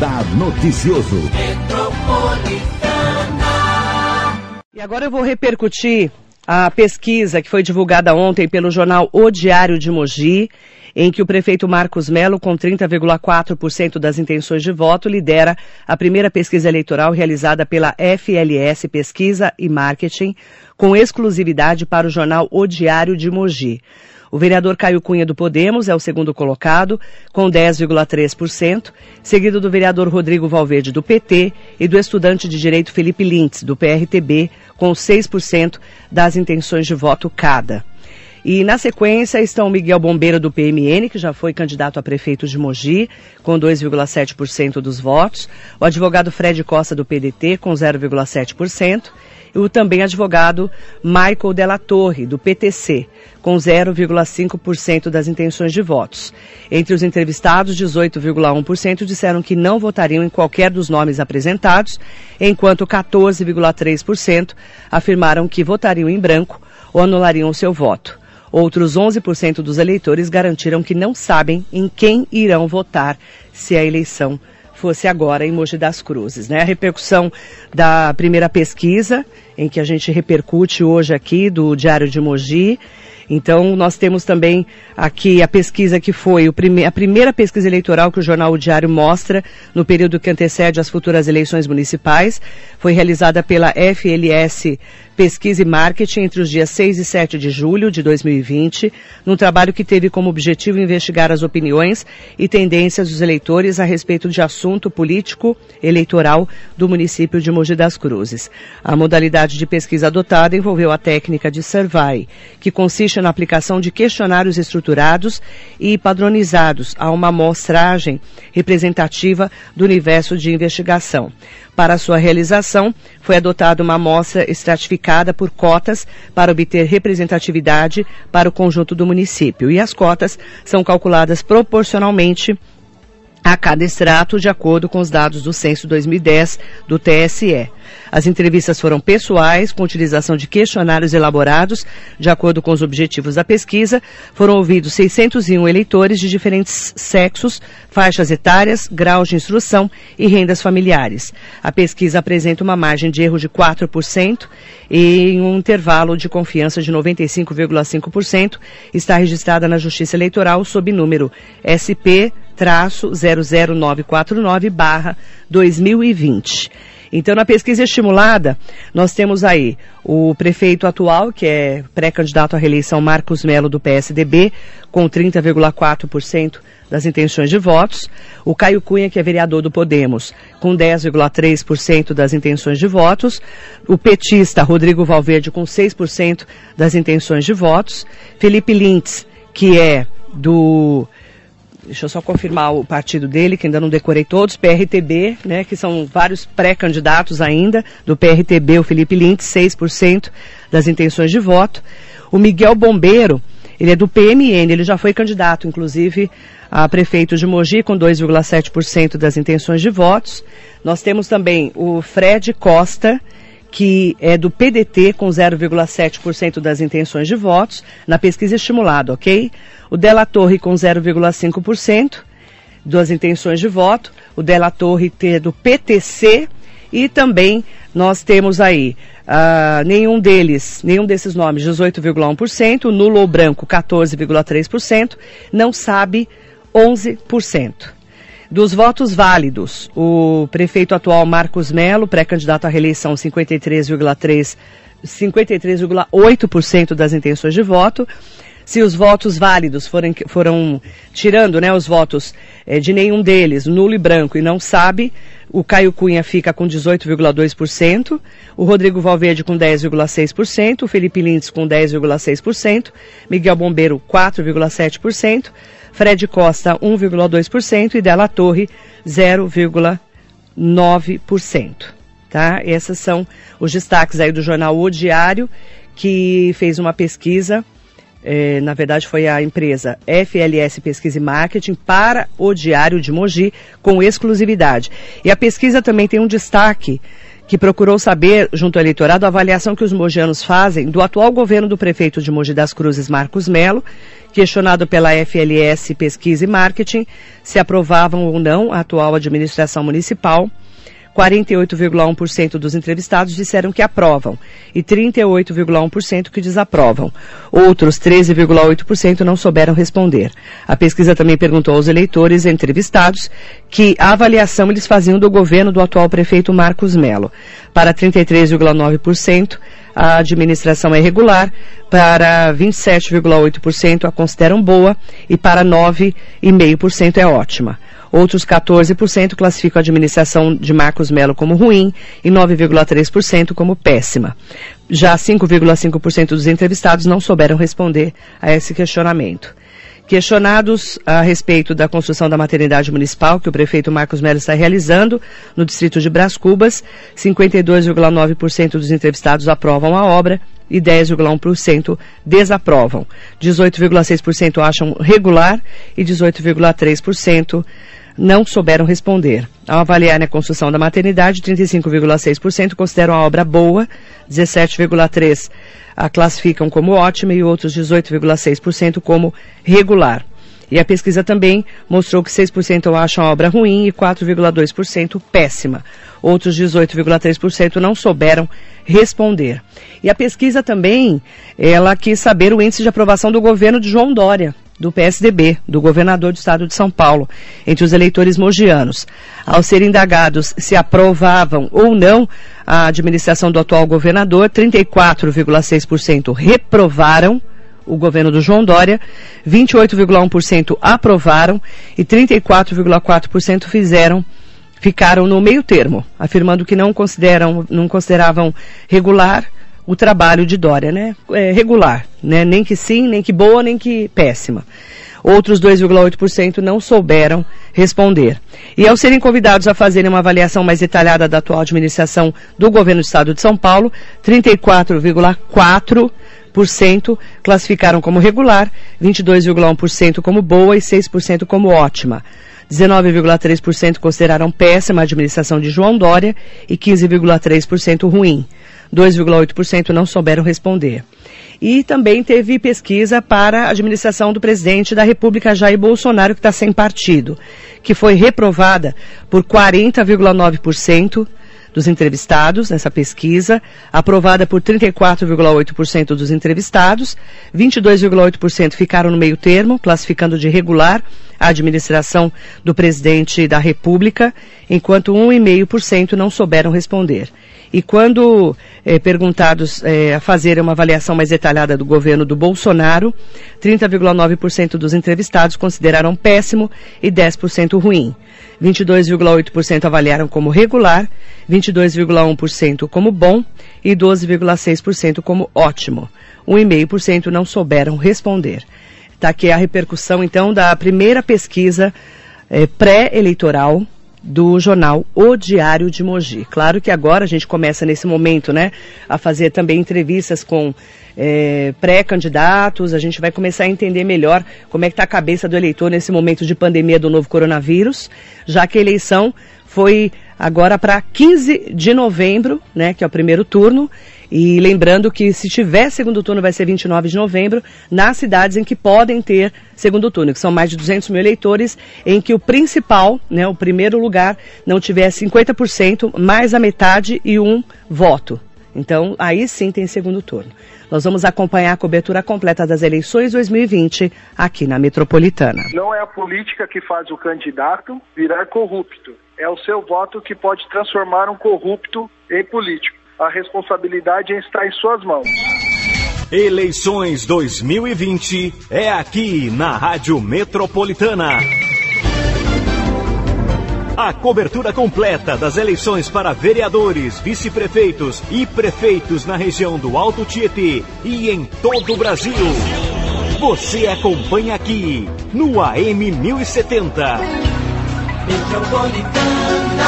Radar Noticioso. E agora eu vou repercutir a pesquisa que foi divulgada ontem pelo jornal O Diário de Mogi, em que o prefeito Marcos Melo, com 30,4% das intenções de voto, lidera a primeira pesquisa eleitoral realizada pela FLS Pesquisa e Marketing, com exclusividade para o jornal O Diário de Mogi. O vereador Caio Cunha do Podemos é o segundo colocado, com 10,3%, seguido do vereador Rodrigo Valverde do PT e do estudante de direito Felipe Lintz, do PRTB, com 6% das intenções de voto cada. E na sequência estão Miguel Bombeiro do PMN, que já foi candidato a prefeito de Mogi, com 2,7% dos votos, o advogado Fred Costa do PDT, com 0,7%, e o também advogado Michael Della Torre, do PTC, com 0,5% das intenções de votos. Entre os entrevistados, 18,1% disseram que não votariam em qualquer dos nomes apresentados, enquanto 14,3% afirmaram que votariam em branco ou anulariam o seu voto. Outros 11% dos eleitores garantiram que não sabem em quem irão votar se a eleição fosse agora em Mogi das Cruzes. Né? A repercussão da primeira pesquisa, em que a gente repercute hoje aqui, do Diário de Mogi, então, nós temos também aqui a pesquisa que foi prime a primeira pesquisa eleitoral que o jornal o Diário mostra no período que antecede as futuras eleições municipais. Foi realizada pela FLS Pesquisa e Marketing entre os dias 6 e 7 de julho de 2020, num trabalho que teve como objetivo investigar as opiniões e tendências dos eleitores a respeito de assunto político eleitoral do município de Mogi das Cruzes. A modalidade de pesquisa adotada envolveu a técnica de survey, que consiste na aplicação de questionários estruturados e padronizados a uma amostragem representativa do universo de investigação. Para sua realização, foi adotada uma amostra estratificada por cotas para obter representatividade para o conjunto do município. E as cotas são calculadas proporcionalmente a cada extrato de acordo com os dados do censo 2010 do TSE. As entrevistas foram pessoais, com utilização de questionários elaborados de acordo com os objetivos da pesquisa. Foram ouvidos 601 eleitores de diferentes sexos, faixas etárias, graus de instrução e rendas familiares. A pesquisa apresenta uma margem de erro de 4% e um intervalo de confiança de 95,5% está registrada na Justiça Eleitoral sob número SP 00949 barra 2020. Então, na pesquisa estimulada, nós temos aí o prefeito atual, que é pré-candidato à reeleição Marcos Melo do PSDB, com 30,4% das intenções de votos. O Caio Cunha, que é vereador do Podemos, com 10,3% das intenções de votos. O petista Rodrigo Valverde, com 6% das intenções de votos. Felipe Lintz, que é do deixa eu só confirmar o partido dele, que ainda não decorei todos, PRTB, né, que são vários pré-candidatos ainda, do PRTB, o Felipe Lintz, 6% das intenções de voto. O Miguel Bombeiro, ele é do PMN, ele já foi candidato, inclusive, a prefeito de Mogi, com 2,7% das intenções de votos. Nós temos também o Fred Costa, que é do PDT com 0,7% das intenções de votos, na pesquisa estimulada, ok? O Della Torre com 0,5% das intenções de voto, o Della Torre do PTC e também nós temos aí uh, nenhum deles, nenhum desses nomes, 18,1%, nulo ou branco 14,3%, não sabe 11%. Dos votos válidos, o prefeito atual Marcos Melo, pré-candidato à reeleição, 53,3%, 53,8% das intenções de voto. Se os votos válidos forem, foram tirando né, os votos é, de nenhum deles, nulo e branco, e não sabe, o Caio Cunha fica com 18,2%, o Rodrigo Valverde com 10,6%, o Felipe Lintz com 10,6%, Miguel Bombeiro 4,7%, Fred Costa 1,2% e Della Torre 0,9%. Tá? Esses são os destaques aí do jornal O Diário, que fez uma pesquisa, é, na verdade foi a empresa FLS Pesquisa e Marketing para o Diário de Mogi, com exclusividade. E a pesquisa também tem um destaque que procurou saber, junto ao eleitorado, a avaliação que os mogianos fazem do atual governo do prefeito de Mogi das Cruzes, Marcos Melo, questionado pela FLS Pesquisa e Marketing se aprovavam ou não a atual administração municipal. 48,1% dos entrevistados disseram que aprovam e 38,1% que desaprovam. Outros 13,8% não souberam responder. A pesquisa também perguntou aos eleitores entrevistados que avaliação eles faziam do governo do atual prefeito Marcos Melo. Para 33,9%, a administração é regular, para 27,8% a consideram boa e para 9,5% é ótima. Outros 14% classificam a administração de Marcos Melo como ruim e 9,3% como péssima. Já 5,5% dos entrevistados não souberam responder a esse questionamento. Questionados a respeito da construção da maternidade municipal que o prefeito Marcos Melo está realizando no distrito de Bras Cubas, 52,9% dos entrevistados aprovam a obra e 10,1% desaprovam. 18,6% acham regular e 18,3% não souberam responder. Ao avaliar a construção da maternidade, 35,6% consideram a obra boa, 17,3% a classificam como ótima e outros 18,6% como regular. E a pesquisa também mostrou que 6% acham a obra ruim e 4,2% péssima. Outros 18,3% não souberam responder. E a pesquisa também, ela quis saber o índice de aprovação do governo de João Dória do PSDB, do governador do estado de São Paulo, entre os eleitores mogianos. Ao serem indagados se aprovavam ou não a administração do atual governador, 34,6% reprovaram o governo do João Dória, 28,1% aprovaram e 34,4% fizeram ficaram no meio termo, afirmando que não consideram, não consideravam regular o trabalho de Dória, né? É, regular, né? Nem que sim, nem que boa, nem que péssima. Outros 2,8% não souberam responder. E ao serem convidados a fazerem uma avaliação mais detalhada da atual administração do governo do estado de São Paulo, 34,4% classificaram como regular, 22,1% como boa e 6% como ótima. 19,3% consideraram péssima a administração de João Dória e 15,3% ruim. 2,8% não souberam responder. E também teve pesquisa para a administração do presidente da República, Jair Bolsonaro, que está sem partido, que foi reprovada por 40,9% dos entrevistados nessa pesquisa, aprovada por 34,8% dos entrevistados, 22,8% ficaram no meio termo, classificando de regular a administração do presidente da República, enquanto 1,5% não souberam responder. E quando eh, perguntados eh, a fazer uma avaliação mais detalhada do governo do Bolsonaro, 30,9% dos entrevistados consideraram péssimo e 10% ruim. 22,8% avaliaram como regular, 22,1% como bom e 12,6% como ótimo. 1,5% não souberam responder. Está aqui a repercussão, então, da primeira pesquisa eh, pré-eleitoral do jornal O Diário de Mogi. Claro que agora a gente começa nesse momento, né, a fazer também entrevistas com é, pré-candidatos, a gente vai começar a entender melhor como é que está a cabeça do eleitor nesse momento de pandemia do novo coronavírus, já que a eleição foi agora para 15 de novembro, né, que é o primeiro turno, e lembrando que se tiver segundo turno vai ser 29 de novembro, nas cidades em que podem ter segundo turno, que são mais de 200 mil eleitores, em que o principal, né, o primeiro lugar, não tiver 50%, mais a metade e um voto. Então, aí sim tem segundo turno. Nós vamos acompanhar a cobertura completa das eleições 2020 aqui na Metropolitana. Não é a política que faz o candidato virar corrupto. É o seu voto que pode transformar um corrupto em político a responsabilidade está em suas mãos. Eleições 2020 é aqui na Rádio Metropolitana. A cobertura completa das eleições para vereadores, vice-prefeitos e prefeitos na região do Alto Tietê e em todo o Brasil. Você acompanha aqui no AM 1070. Metropolitana.